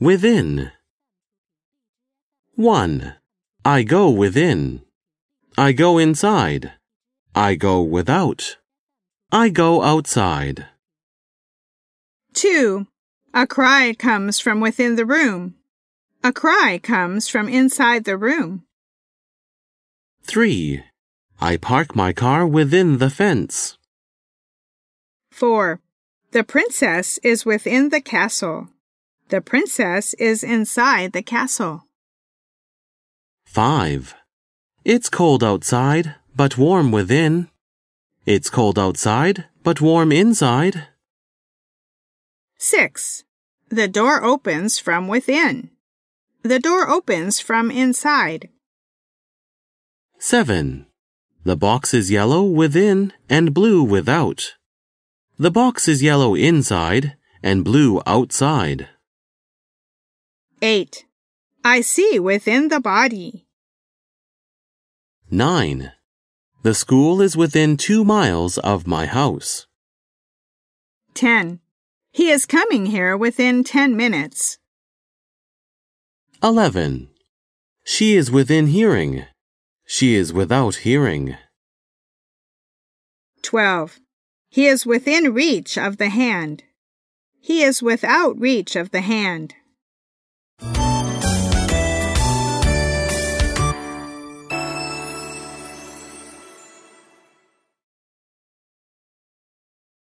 Within. 1. I go within. I go inside. I go without. I go outside. 2. A cry comes from within the room. A cry comes from inside the room. 3. I park my car within the fence. 4. The princess is within the castle. The princess is inside the castle. 5. It's cold outside, but warm within. It's cold outside, but warm inside. 6. The door opens from within. The door opens from inside. 7. The box is yellow within and blue without. The box is yellow inside and blue outside. 8. I see within the body. 9. The school is within two miles of my house. 10. He is coming here within 10 minutes. 11. She is within hearing. She is without hearing. 12. He is within reach of the hand. He is without reach of the hand.